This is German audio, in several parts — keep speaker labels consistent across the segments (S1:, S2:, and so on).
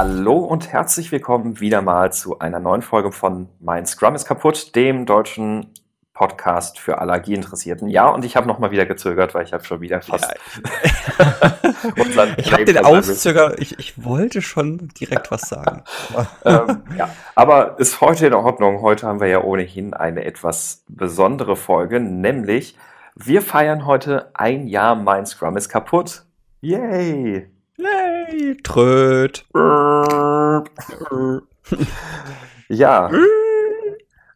S1: Hallo und herzlich willkommen wieder mal zu einer neuen Folge von Mein Scrum ist kaputt, dem deutschen Podcast für Allergieinteressierten. Ja, und ich habe noch mal wieder gezögert, weil ich habe schon wieder fast
S2: ja. Ich habe den Auszöger, ich, ich wollte schon direkt was sagen.
S1: ähm, ja, aber ist heute in Ordnung. Heute haben wir ja ohnehin eine etwas besondere Folge, nämlich wir feiern heute ein Jahr Mein Scrum ist kaputt. Yay!
S2: Tröd.
S1: ja.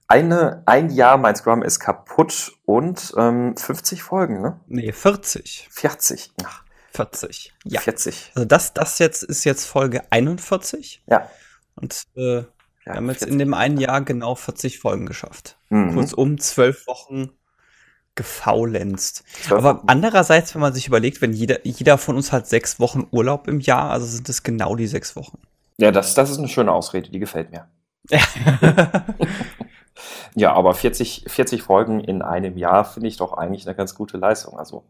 S1: Eine, ein Jahr mein Scrum ist kaputt und ähm, 50 Folgen, ne?
S2: Nee, 40.
S1: 40. Ach.
S2: 40.
S1: Ja. 40.
S2: Also das, das jetzt ist jetzt Folge 41.
S1: Ja.
S2: Und äh, ja, wir haben jetzt in dem einen Jahr genau 40 Folgen geschafft. Mhm. Kurzum zwölf Wochen gefaulenzt. Aber andererseits, wenn man sich überlegt, wenn jeder, jeder von uns hat sechs Wochen Urlaub im Jahr, also sind es genau die sechs Wochen.
S1: Ja, das, das ist eine schöne Ausrede, die gefällt mir. ja, aber 40, 40 Folgen in einem Jahr finde ich doch eigentlich eine ganz gute Leistung. Also,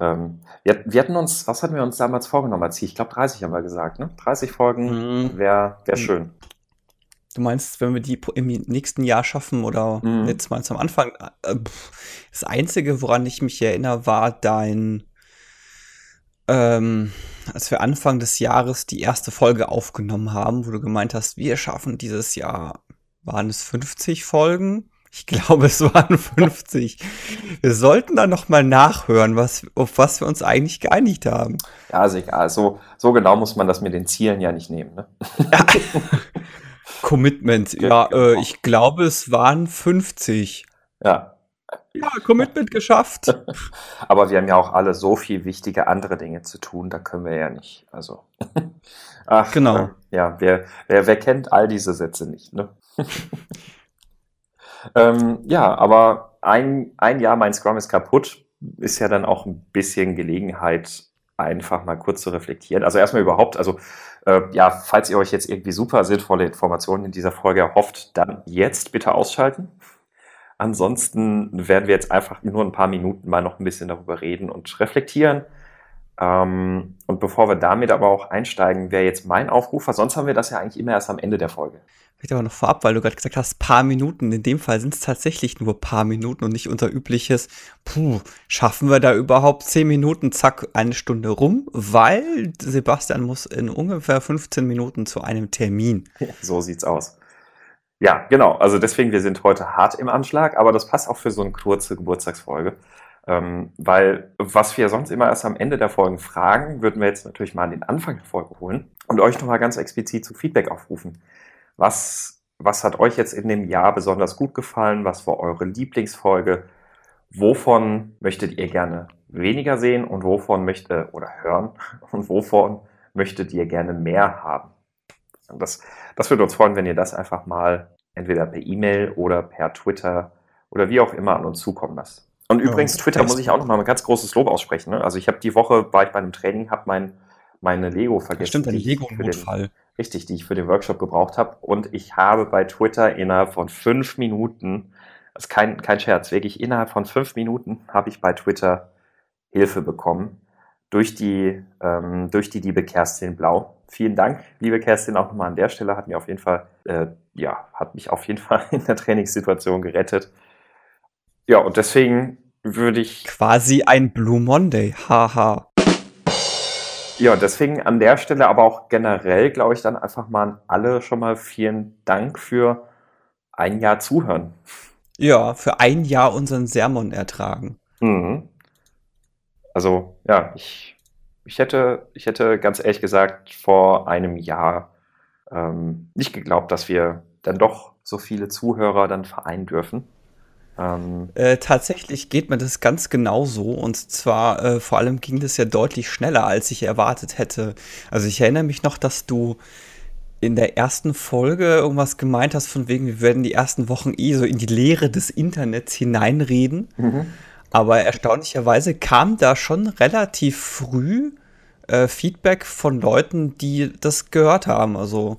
S1: ähm, wir, wir, hatten uns, was hatten wir uns damals vorgenommen als Ich glaube, 30 haben wir gesagt, ne? 30 Folgen mhm. wäre wär mhm. schön.
S2: Du meinst, wenn wir die im nächsten Jahr schaffen oder mhm. jetzt mal zum Anfang? Äh, das Einzige, woran ich mich erinnere, war dein, ähm, als wir Anfang des Jahres die erste Folge aufgenommen haben, wo du gemeint hast, wir schaffen dieses Jahr, waren es 50 Folgen? Ich glaube, es waren 50. Wir sollten da noch mal nachhören, was, auf was wir uns eigentlich geeinigt haben.
S1: Ja, ist egal. So, so genau muss man das mit den Zielen ja nicht nehmen. Ne? Ja.
S2: Commitment, ja, äh, genau. ich glaube, es waren 50.
S1: Ja.
S2: Ja, Commitment geschafft.
S1: Aber wir haben ja auch alle so viel wichtige andere Dinge zu tun, da können wir ja nicht. Also. Ach, genau. Äh, ja, wer, wer, wer kennt all diese Sätze nicht, ne? ähm, ja, aber ein, ein Jahr mein Scrum ist kaputt, ist ja dann auch ein bisschen Gelegenheit, einfach mal kurz zu reflektieren. Also erstmal überhaupt, also ja, falls ihr euch jetzt irgendwie super sinnvolle Informationen in dieser Folge erhofft, dann jetzt bitte ausschalten. Ansonsten werden wir jetzt einfach nur ein paar Minuten mal noch ein bisschen darüber reden und reflektieren. Ähm, und bevor wir damit aber auch einsteigen, wäre jetzt mein Aufruf, weil sonst haben wir das ja eigentlich immer erst am Ende der Folge.
S2: Vielleicht aber noch vorab, weil du gerade gesagt hast, paar Minuten. In dem Fall sind es tatsächlich nur paar Minuten und nicht unser übliches, puh, schaffen wir da überhaupt zehn Minuten, zack, eine Stunde rum, weil Sebastian muss in ungefähr 15 Minuten zu einem Termin.
S1: So sieht's aus. Ja, genau. Also deswegen, wir sind heute hart im Anschlag, aber das passt auch für so eine kurze Geburtstagsfolge. Ähm, weil was wir sonst immer erst am Ende der Folgen fragen, würden wir jetzt natürlich mal den Anfang der Folge holen und euch nochmal ganz explizit zu Feedback aufrufen. Was, was hat euch jetzt in dem Jahr besonders gut gefallen? Was war eure Lieblingsfolge? Wovon möchtet ihr gerne weniger sehen und wovon möchte oder hören und wovon möchtet ihr gerne mehr haben? Das, das würde uns freuen, wenn ihr das einfach mal entweder per E-Mail oder per Twitter oder wie auch immer an uns zukommen lasst. Und übrigens, ja, Twitter muss ich auch noch mal ein ganz großes Lob aussprechen. Ne? Also ich habe die Woche, war ich bei einem Training, habe mein, meine Lego vergessen.
S2: Stimmt, ein Lego-Notfall.
S1: Richtig, die ich für den Workshop gebraucht habe. Und ich habe bei Twitter innerhalb von fünf Minuten, das ist kein, kein Scherz, wirklich innerhalb von fünf Minuten habe ich bei Twitter Hilfe bekommen. Durch die, ähm, durch die liebe Kerstin Blau. Vielen Dank, liebe Kerstin, auch nochmal an der Stelle. Hat mir auf jeden Fall, äh, ja, hat mich auf jeden Fall in der Trainingssituation gerettet. Ja, und deswegen würde ich.
S2: Quasi ein Blue Monday, haha.
S1: Ja, deswegen an der Stelle, aber auch generell, glaube ich, dann einfach mal an alle schon mal vielen Dank für ein Jahr Zuhören.
S2: Ja, für ein Jahr unseren Sermon ertragen.
S1: Mhm. Also, ja, ich, ich, hätte, ich hätte ganz ehrlich gesagt vor einem Jahr ähm, nicht geglaubt, dass wir dann doch so viele Zuhörer dann vereinen dürfen.
S2: Ähm, äh, tatsächlich geht mir das ganz genauso. Und zwar, äh, vor allem ging das ja deutlich schneller, als ich erwartet hätte. Also ich erinnere mich noch, dass du in der ersten Folge irgendwas gemeint hast, von wegen, wir werden die ersten Wochen eh so in die Leere des Internets hineinreden. Mhm. Aber erstaunlicherweise kam da schon relativ früh äh, Feedback von Leuten, die das gehört haben. Also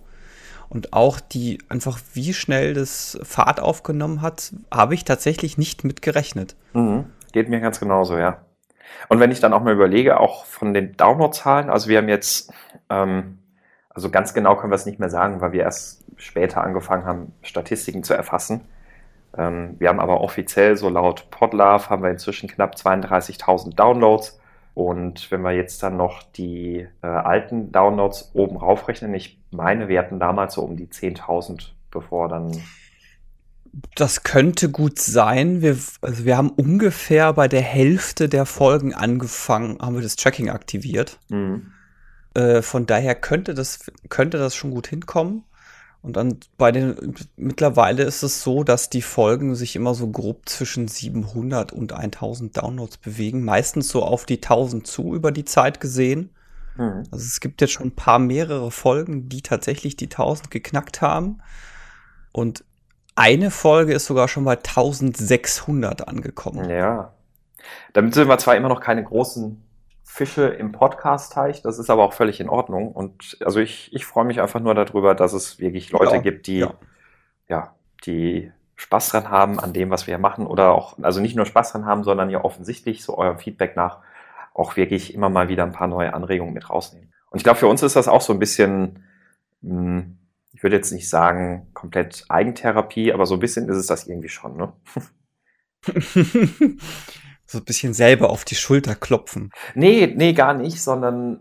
S2: und auch die einfach, wie schnell das Fahrt aufgenommen hat, habe ich tatsächlich nicht mit gerechnet.
S1: Mhm. Geht mir ganz genauso, ja. Und wenn ich dann auch mal überlege, auch von den Downloadzahlen, also wir haben jetzt, ähm, Also ganz genau können wir es nicht mehr sagen, weil wir erst später angefangen haben, Statistiken zu erfassen. Ähm, wir haben aber offiziell, so laut Podlove, haben wir inzwischen knapp 32.000 Downloads. Und wenn wir jetzt dann noch die äh, alten Downloads oben raufrechnen, ich meine, wir hatten damals so um die 10.000, bevor dann
S2: das könnte gut sein. Wir, also wir haben ungefähr bei der Hälfte der Folgen angefangen, haben wir das Tracking aktiviert. Mhm. Äh, von daher könnte das, könnte das schon gut hinkommen. Und dann bei den, mittlerweile ist es so, dass die Folgen sich immer so grob zwischen 700 und 1000 Downloads bewegen. Meistens so auf die 1000 zu über die Zeit gesehen. Mhm. Also es gibt jetzt schon ein paar mehrere Folgen, die tatsächlich die 1000 geknackt haben. Und eine Folge ist sogar schon bei 1600 angekommen.
S1: Ja. Damit sind wir zwar immer noch keine großen Fische im Podcast-Teich, das ist aber auch völlig in Ordnung. Und also ich, ich freue mich einfach nur darüber, dass es wirklich Leute ja, gibt, die, ja. ja, die Spaß dran haben an dem, was wir hier machen oder auch, also nicht nur Spaß dran haben, sondern ja offensichtlich so eurem Feedback nach auch wirklich immer mal wieder ein paar neue Anregungen mit rausnehmen. Und ich glaube, für uns ist das auch so ein bisschen, hm, ich würde jetzt nicht sagen komplett Eigentherapie, aber so ein bisschen ist es das irgendwie schon, ne?
S2: so ein bisschen selber auf die Schulter klopfen.
S1: Nee, nee, gar nicht, sondern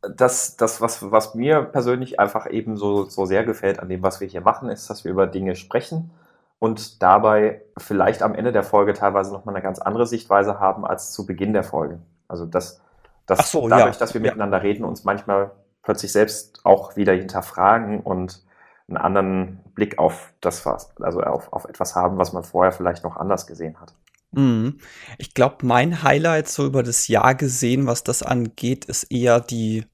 S1: das, das was, was mir persönlich einfach eben so, so sehr gefällt an dem, was wir hier machen, ist, dass wir über Dinge sprechen und dabei vielleicht am Ende der Folge teilweise nochmal eine ganz andere Sichtweise haben als zu Beginn der Folge. Also das, das so, dadurch, ja. dass wir ja. miteinander reden, uns manchmal plötzlich selbst auch wieder hinterfragen und einen anderen Blick auf das, also auf, auf etwas haben, was man vorher vielleicht noch anders gesehen hat.
S2: Mhm. Ich glaube, mein Highlight so über das Jahr gesehen, was das angeht, ist eher die,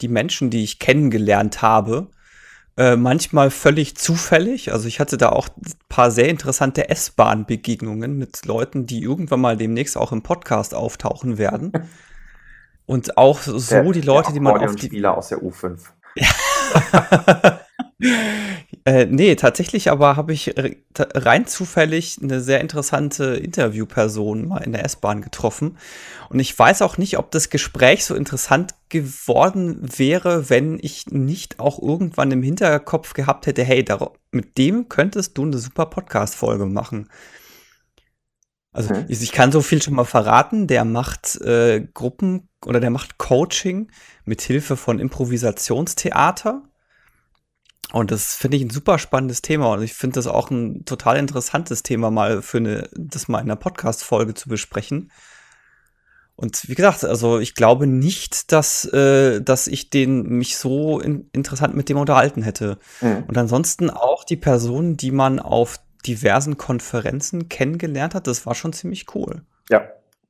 S2: die Menschen, die ich kennengelernt habe. Äh, manchmal völlig zufällig. Also ich hatte da auch ein paar sehr interessante S-Bahn-Begegnungen mit Leuten, die irgendwann mal demnächst auch im Podcast auftauchen werden. Und auch so der, die Leute, die man
S1: auf die Spieler aus der U5.
S2: äh, nee, tatsächlich aber habe ich rein zufällig eine sehr interessante Interviewperson mal in der S-Bahn getroffen. Und ich weiß auch nicht, ob das Gespräch so interessant geworden wäre, wenn ich nicht auch irgendwann im Hinterkopf gehabt hätte, hey, mit dem könntest du eine super Podcast-Folge machen. Also mhm. ich, ich, kann so viel schon mal verraten. Der macht äh, Gruppen oder der macht Coaching mit Hilfe von Improvisationstheater. Und das finde ich ein super spannendes Thema und ich finde das auch ein total interessantes Thema mal für eine, das mal in einer Podcast-Folge zu besprechen. Und wie gesagt, also ich glaube nicht, dass, äh, dass ich den mich so in, interessant mit dem unterhalten hätte. Mhm. Und ansonsten auch die Personen, die man auf diversen Konferenzen kennengelernt hat, das war schon ziemlich cool.
S1: Ja,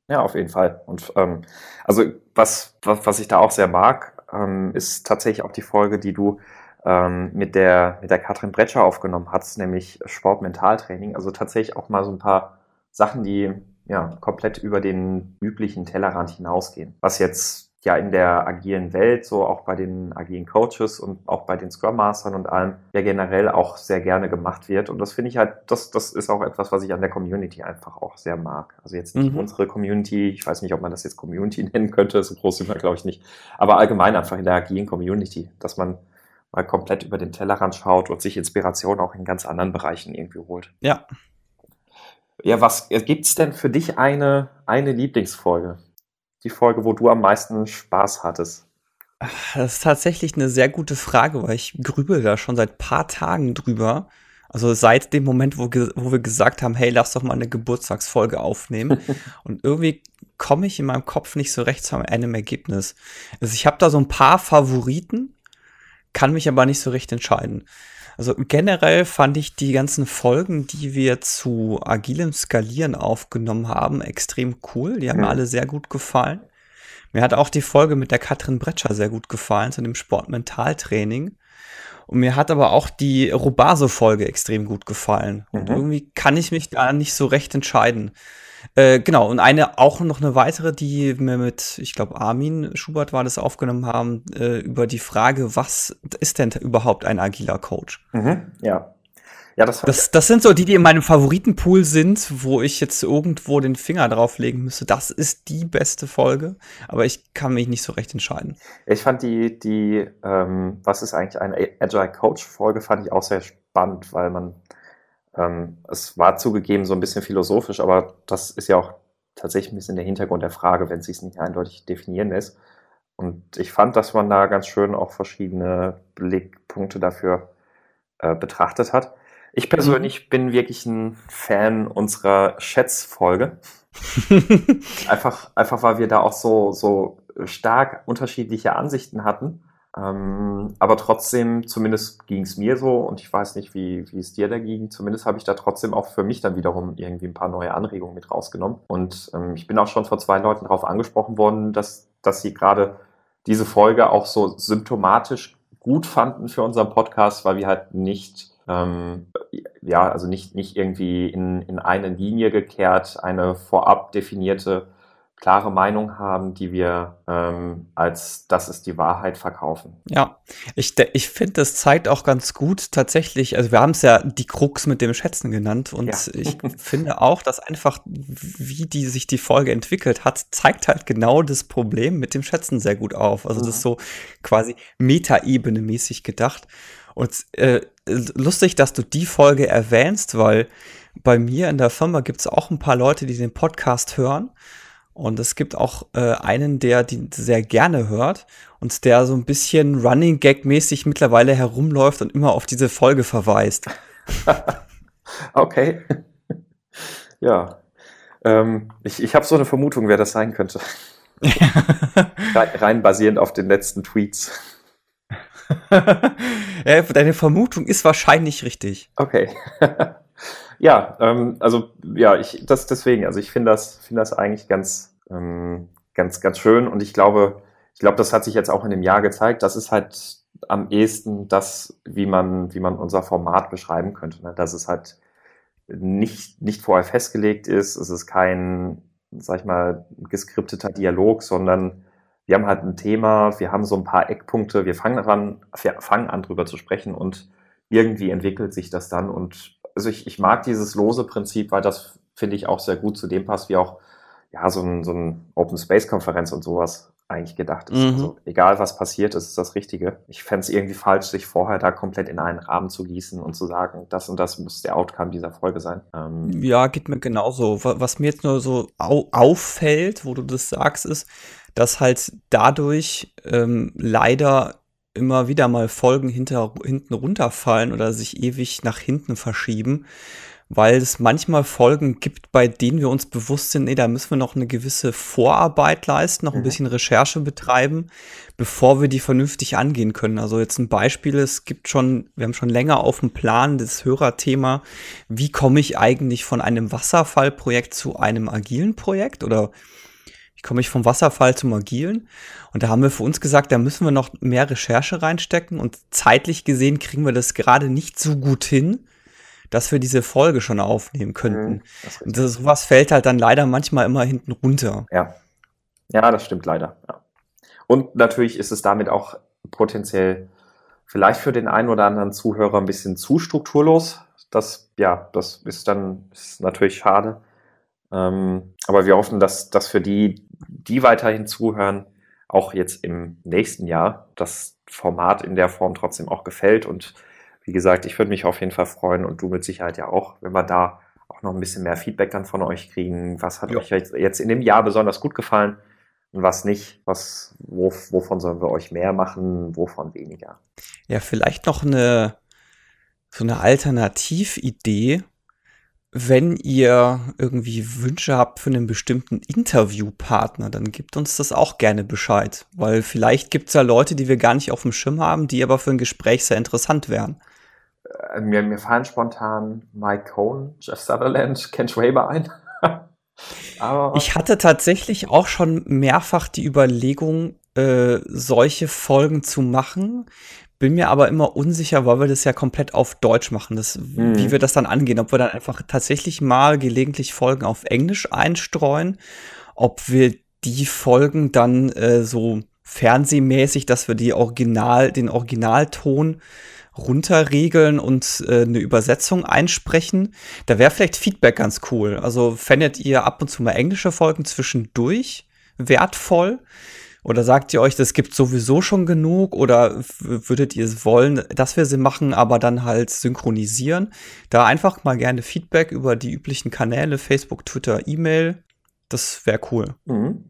S1: ja, auf jeden Fall. Und ähm, also was, was, was ich da auch sehr mag, ähm, ist tatsächlich auch die Folge, die du ähm, mit der mit der Katrin Bretscher aufgenommen hast, nämlich Sportmentaltraining. Also tatsächlich auch mal so ein paar Sachen, die ja komplett über den üblichen Tellerrand hinausgehen. Was jetzt ja in der agilen Welt, so auch bei den agilen Coaches und auch bei den Scrum Mastern und allem, ja generell auch sehr gerne gemacht wird. Und das finde ich halt, das, das ist auch etwas, was ich an der Community einfach auch sehr mag. Also jetzt nicht mhm. unsere Community, ich weiß nicht, ob man das jetzt Community nennen könnte, so groß sind wir, glaube ich, nicht, aber allgemein einfach in der agilen Community, dass man mal komplett über den Tellerrand schaut und sich Inspiration auch in ganz anderen Bereichen irgendwie holt.
S2: Ja.
S1: Ja, was gibt's denn für dich eine, eine Lieblingsfolge? die Folge, wo du am meisten Spaß hattest?
S2: Das ist tatsächlich eine sehr gute Frage, weil ich grübel da schon seit paar Tagen drüber. Also seit dem Moment, wo, wo wir gesagt haben, hey, lass doch mal eine Geburtstagsfolge aufnehmen. Und irgendwie komme ich in meinem Kopf nicht so recht zu einem Ergebnis. Also ich habe da so ein paar Favoriten, kann mich aber nicht so recht entscheiden. Also generell fand ich die ganzen Folgen, die wir zu agilem Skalieren aufgenommen haben, extrem cool. Die haben mhm. mir alle sehr gut gefallen. Mir hat auch die Folge mit der Katrin Bretscher sehr gut gefallen, zu dem Sportmentaltraining. Und mir hat aber auch die Robaso-Folge extrem gut gefallen. Mhm. Und irgendwie kann ich mich da nicht so recht entscheiden. Äh, genau, und eine, auch noch eine weitere, die wir mit, ich glaube, Armin Schubert war das aufgenommen haben, äh, über die Frage, was ist denn überhaupt ein agiler Coach?
S1: Mhm, ja.
S2: Ja, das, das, das sind so die, die in meinem Favoritenpool sind, wo ich jetzt irgendwo den Finger drauflegen müsste. Das ist die beste Folge, aber ich kann mich nicht so recht entscheiden.
S1: Ich fand die, die, ähm, was ist eigentlich eine Agile Coach Folge, fand ich auch sehr spannend, weil man, ähm, es war zugegeben so ein bisschen philosophisch, aber das ist ja auch tatsächlich ein bisschen der Hintergrund der Frage, wenn es sich nicht eindeutig definieren lässt. Und ich fand, dass man da ganz schön auch verschiedene Blickpunkte dafür äh, betrachtet hat. Ich persönlich mhm. bin wirklich ein Fan unserer Schätzfolge. einfach, einfach, weil wir da auch so, so stark unterschiedliche Ansichten hatten. Ähm, aber trotzdem, zumindest ging es mir so und ich weiß nicht, wie, wie es dir da ging. Zumindest habe ich da trotzdem auch für mich dann wiederum irgendwie ein paar neue Anregungen mit rausgenommen. Und ähm, ich bin auch schon von zwei Leuten darauf angesprochen worden, dass, dass sie gerade diese Folge auch so symptomatisch gut fanden für unseren Podcast, weil wir halt nicht, ähm, ja, also nicht, nicht irgendwie in, in eine Linie gekehrt, eine vorab definierte klare Meinung haben, die wir ähm, als das ist die Wahrheit verkaufen.
S2: Ja, ich, ich finde, das zeigt auch ganz gut tatsächlich, also wir haben es ja die Krux mit dem Schätzen genannt und ja. ich finde auch, dass einfach, wie die sich die Folge entwickelt hat, zeigt halt genau das Problem mit dem Schätzen sehr gut auf. Also mhm. das ist so quasi Metaebene mäßig gedacht. Und äh, lustig, dass du die Folge erwähnst, weil bei mir in der Firma gibt es auch ein paar Leute, die den Podcast hören. Und es gibt auch äh, einen, der die sehr gerne hört und der so ein bisschen Running Gag-mäßig mittlerweile herumläuft und immer auf diese Folge verweist.
S1: okay. ja. Ähm, ich ich habe so eine Vermutung, wer das sein könnte. rein, rein basierend auf den letzten Tweets.
S2: ja, deine Vermutung ist wahrscheinlich richtig.
S1: Okay. Ja, ähm, also ja, ich das deswegen, also ich finde das, finde das eigentlich ganz, ähm, ganz, ganz schön und ich glaube, ich glaube, das hat sich jetzt auch in dem Jahr gezeigt. Das ist halt am ehesten das, wie man, wie man unser Format beschreiben könnte. Ne? Dass es halt nicht, nicht vorher festgelegt ist, es ist kein, sag ich mal, geskripteter Dialog, sondern wir haben halt ein Thema, wir haben so ein paar Eckpunkte, wir fangen an, wir fangen an drüber zu sprechen und irgendwie entwickelt sich das dann und also ich, ich mag dieses lose Prinzip, weil das finde ich auch sehr gut zu dem passt, wie auch ja, so ein, so ein Open Space Konferenz und sowas eigentlich gedacht ist. Mhm. Also egal was passiert, ist das Richtige. Ich fände es irgendwie falsch, sich vorher da komplett in einen Rahmen zu gießen und zu sagen, das und das muss der Outcome dieser Folge sein.
S2: Ähm ja, geht mir genauso. Was mir jetzt nur so au auffällt, wo du das sagst, ist, dass halt dadurch ähm, leider immer wieder mal Folgen hinter, hinten runterfallen oder sich ewig nach hinten verschieben, weil es manchmal Folgen gibt, bei denen wir uns bewusst sind, nee, da müssen wir noch eine gewisse Vorarbeit leisten, noch ein mhm. bisschen Recherche betreiben, bevor wir die vernünftig angehen können. Also jetzt ein Beispiel, es gibt schon, wir haben schon länger auf dem Plan das Hörerthema, wie komme ich eigentlich von einem Wasserfallprojekt zu einem agilen Projekt oder wie komme ich vom Wasserfall zum Agilen? Und da haben wir für uns gesagt, da müssen wir noch mehr Recherche reinstecken und zeitlich gesehen kriegen wir das gerade nicht so gut hin, dass wir diese Folge schon aufnehmen könnten. Mhm, das und das, sowas fällt halt dann leider manchmal immer hinten runter.
S1: Ja. Ja, das stimmt leider. Ja. Und natürlich ist es damit auch potenziell vielleicht für den einen oder anderen Zuhörer ein bisschen zu strukturlos. Das, ja, das ist dann ist natürlich schade. Ähm, aber wir hoffen, dass, dass für die, die weiterhin zuhören, auch jetzt im nächsten Jahr das Format in der Form trotzdem auch gefällt. Und wie gesagt, ich würde mich auf jeden Fall freuen und du mit Sicherheit ja auch, wenn wir da auch noch ein bisschen mehr Feedback dann von euch kriegen. Was hat ja. euch jetzt in dem Jahr besonders gut gefallen und was nicht? Was, wo, wovon sollen wir euch mehr machen, wovon weniger?
S2: Ja, vielleicht noch eine so eine Alternatividee, wenn ihr irgendwie Wünsche habt für einen bestimmten Interviewpartner, dann gebt uns das auch gerne Bescheid. Weil vielleicht gibt es ja Leute, die wir gar nicht auf dem Schirm haben, die aber für ein Gespräch sehr interessant wären.
S1: Äh, mir, mir fallen spontan Mike Cohn, Jeff Sutherland, Ken Schwaber ein.
S2: ich hatte tatsächlich auch schon mehrfach die Überlegung, äh, solche Folgen zu machen. Bin mir aber immer unsicher, weil wir das ja komplett auf Deutsch machen, das, mhm. wie wir das dann angehen. Ob wir dann einfach tatsächlich mal gelegentlich Folgen auf Englisch einstreuen, ob wir die Folgen dann äh, so fernsehmäßig, dass wir die Original, den Originalton runterregeln und äh, eine Übersetzung einsprechen. Da wäre vielleicht Feedback ganz cool. Also fändet ihr ab und zu mal englische Folgen zwischendurch wertvoll? Oder sagt ihr euch, das gibt sowieso schon genug? Oder würdet ihr es wollen, dass wir sie machen, aber dann halt synchronisieren? Da einfach mal gerne Feedback über die üblichen Kanäle, Facebook, Twitter, E-Mail. Das wäre cool. Mhm.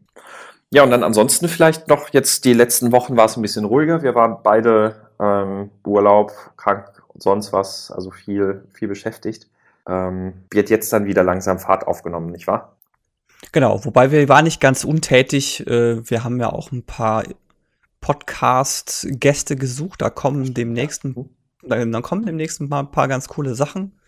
S1: Ja, und dann ansonsten vielleicht noch jetzt die letzten Wochen war es ein bisschen ruhiger. Wir waren beide ähm, Urlaub, krank und sonst was, also viel, viel beschäftigt. Ähm, wird jetzt dann wieder langsam Fahrt aufgenommen, nicht wahr?
S2: Genau, wobei wir waren nicht ganz untätig. Äh, wir haben ja auch ein paar Podcast-Gäste gesucht. Da kommen demnächst, dann kommen demnächst mal ein paar ganz coole Sachen.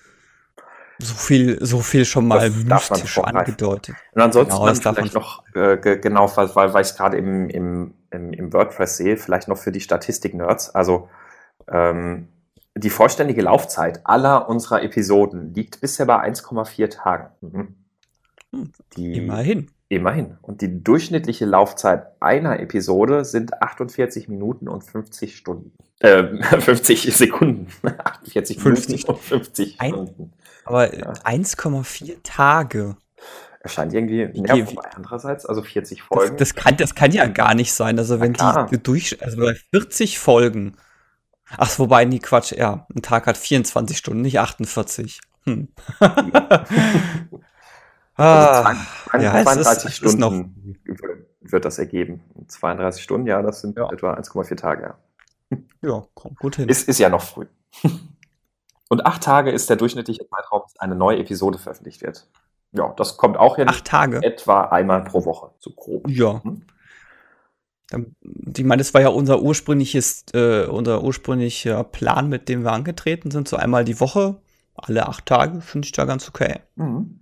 S2: So viel, so viel schon mal das mystisch angedeutet.
S1: Und ansonsten genau, vielleicht noch, äh, genau, weil, weil ich es gerade im, im, im, im, WordPress sehe, vielleicht noch für die Statistik-Nerds. Also ähm, die vollständige Laufzeit aller unserer Episoden liegt bisher bei 1,4 Tagen. Mhm.
S2: Hm, die, immerhin.
S1: Immerhin. Und die durchschnittliche Laufzeit einer Episode sind 48 Minuten und 50 Stunden. Äh, 50 Sekunden. 48 50
S2: und 50 Stunden. Aber ja. 1,4 Tage.
S1: Erscheint irgendwie nervig. Andererseits, also 40 Folgen.
S2: Das, das, kann, das kann ja gar nicht sein. Also, wenn die durch, also bei 40 Folgen. Ach, wobei, nee, Quatsch, ja. Ein Tag hat 24 Stunden, nicht 48. Hm.
S1: ah, also ja, 32 ist, Stunden wird das ergeben. 32 Stunden, ja, das sind ja. etwa 1,4 Tage.
S2: Ja, ja kommt gut hin.
S1: Ist, ist ja noch früh. Und acht Tage ist der durchschnittliche Zeitraum, bis eine neue Episode veröffentlicht wird. Ja, das kommt auch hin.
S2: Acht Tage.
S1: Etwa einmal pro Woche, so grob.
S2: Ja. Hm? Ich meine, das war ja unser ursprüngliches, äh, unser ursprünglicher Plan, mit dem wir angetreten sind. So einmal die Woche, alle acht Tage, finde ich da ganz okay. Mhm.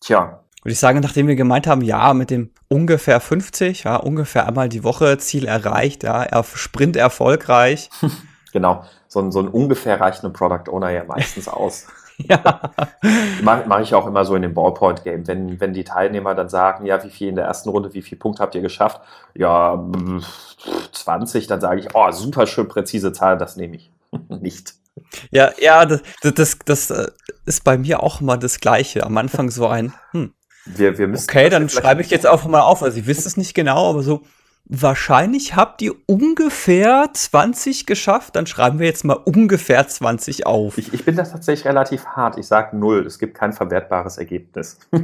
S1: Tja.
S2: Würde ich sagen, nachdem wir gemeint haben, ja, mit dem ungefähr 50, ja, ungefähr einmal die Woche, Ziel erreicht, ja, Sprint erfolgreich.
S1: genau so ein, so ein ungefähr reicht ein Product Owner ja meistens aus. ja. Mache mach ich auch immer so in dem Ballpoint-Game. Wenn, wenn die Teilnehmer dann sagen, ja, wie viel in der ersten Runde, wie viel Punkte habt ihr geschafft? Ja, 20, dann sage ich, oh, super schön präzise Zahl, das nehme ich. Nicht.
S2: Ja, ja, das, das, das äh, ist bei mir auch immer das Gleiche. Am Anfang so ein, hm, wir, wir müssen okay, dann schreibe ich jetzt einfach mal auf. Also, ich wisst es nicht genau, aber so, wahrscheinlich habt ihr ungefähr 20 geschafft. Dann schreiben wir jetzt mal ungefähr 20 auf.
S1: Ich, ich bin das tatsächlich relativ hart. Ich sage null. Es gibt kein verwertbares Ergebnis.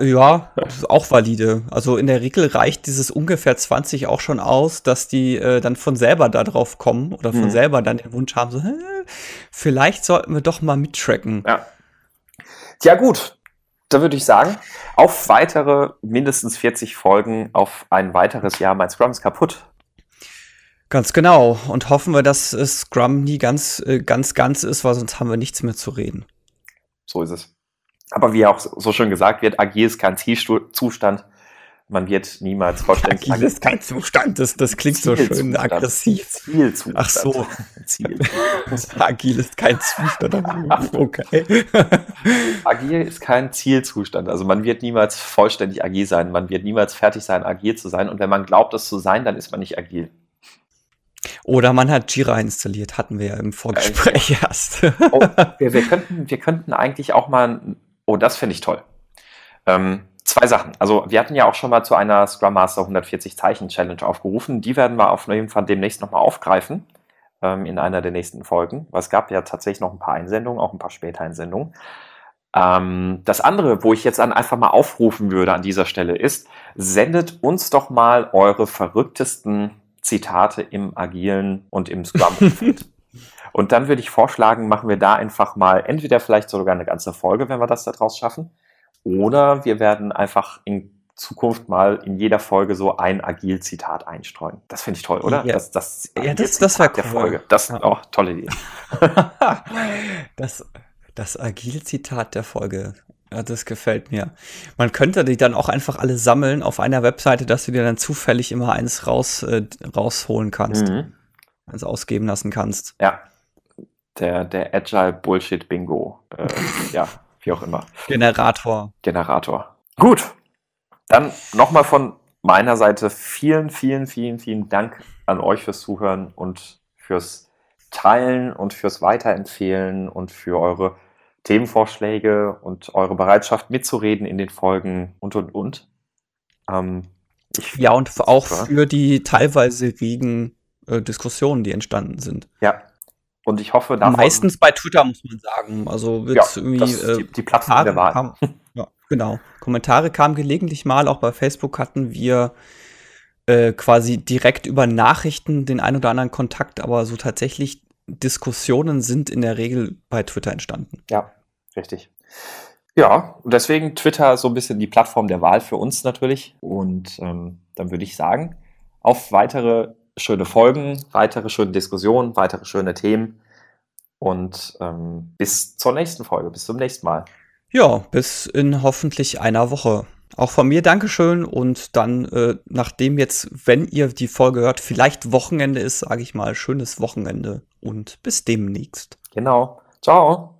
S2: Ja, auch valide. Also in der Regel reicht dieses ungefähr 20 auch schon aus, dass die äh, dann von selber da drauf kommen oder von mhm. selber dann den Wunsch haben, so, vielleicht sollten wir doch mal mittracken.
S1: Ja. Tja, gut da würde ich sagen, auf weitere mindestens 40 Folgen, auf ein weiteres Jahr. Mein Scrum ist kaputt.
S2: Ganz genau. Und hoffen wir, dass Scrum nie ganz, äh, ganz, ganz ist, weil sonst haben wir nichts mehr zu reden.
S1: So ist es. Aber wie auch so schön gesagt wird, agil ist kein Zielzustand, man wird niemals vollständig.
S2: Agil ist kein Zustand, das, das klingt so schön aggressiv.
S1: Zielzustand.
S2: Ach so. Ziel. Agil ist kein Zustand. Okay.
S1: Agil ist kein Zielzustand. Also man wird niemals vollständig agil sein. Man wird niemals fertig sein, agil zu sein. Und wenn man glaubt, das zu sein, dann ist man nicht agil.
S2: Oder man hat Jira installiert, hatten wir ja im Vorgespräch erst.
S1: oh, wir, wir, könnten, wir könnten eigentlich auch mal, oh, das finde ich toll. Ähm, Zwei Sachen. Also wir hatten ja auch schon mal zu einer Scrum Master 140 Zeichen Challenge aufgerufen. Die werden wir auf jeden Fall demnächst nochmal aufgreifen ähm, in einer der nächsten Folgen. Weil es gab ja tatsächlich noch ein paar Einsendungen, auch ein paar Späteinsendungen. Ähm, das andere, wo ich jetzt dann einfach mal aufrufen würde an dieser Stelle ist, sendet uns doch mal eure verrücktesten Zitate im Agilen und im Scrum-Umfeld. und dann würde ich vorschlagen, machen wir da einfach mal entweder vielleicht sogar eine ganze Folge, wenn wir das daraus schaffen, oder wir werden einfach in Zukunft mal in jeder Folge so ein Agil-Zitat einstreuen. Das finde ich toll, oder?
S2: Ja,
S1: das,
S2: das, ja, das, das war
S1: der Folge. Das ist ja. auch tolle Idee.
S2: das das Agil-Zitat der Folge. Ja, das gefällt mir. Man könnte die dann auch einfach alle sammeln auf einer Webseite, dass du dir dann zufällig immer eins raus, äh, rausholen kannst. Mhm. Eins ausgeben lassen kannst.
S1: Ja. Der, der Agile Bullshit Bingo. Äh, ja, wie auch immer.
S2: Generator.
S1: Generator. Gut. Dann nochmal von meiner Seite vielen, vielen, vielen, vielen Dank an euch fürs Zuhören und fürs Teilen und fürs Weiterempfehlen und für eure Themenvorschläge und eure Bereitschaft mitzureden in den Folgen und und und.
S2: Ähm, ja, und auch für die teilweise regen äh, Diskussionen, die entstanden sind.
S1: Ja. Und ich hoffe,
S2: davon, Meistens bei Twitter, muss man sagen. Also wird ja, irgendwie.
S1: Ist die, die Plattform der Wahl. Kam,
S2: ja, genau. Kommentare kamen gelegentlich mal. Auch bei Facebook hatten wir äh, quasi direkt über Nachrichten den ein oder anderen Kontakt, aber so tatsächlich Diskussionen sind in der Regel bei Twitter entstanden.
S1: Ja, richtig. Ja, und deswegen Twitter so ein bisschen die Plattform der Wahl für uns natürlich. Und ähm, dann würde ich sagen, auf weitere schöne Folgen, weitere schöne Diskussionen, weitere schöne Themen. Und ähm, bis zur nächsten Folge, bis zum nächsten Mal.
S2: Ja, bis in hoffentlich einer Woche. Auch von mir Dankeschön und dann, äh, nachdem jetzt, wenn ihr die Folge hört, vielleicht Wochenende ist, sage ich mal, schönes Wochenende und bis demnächst.
S1: Genau. Ciao.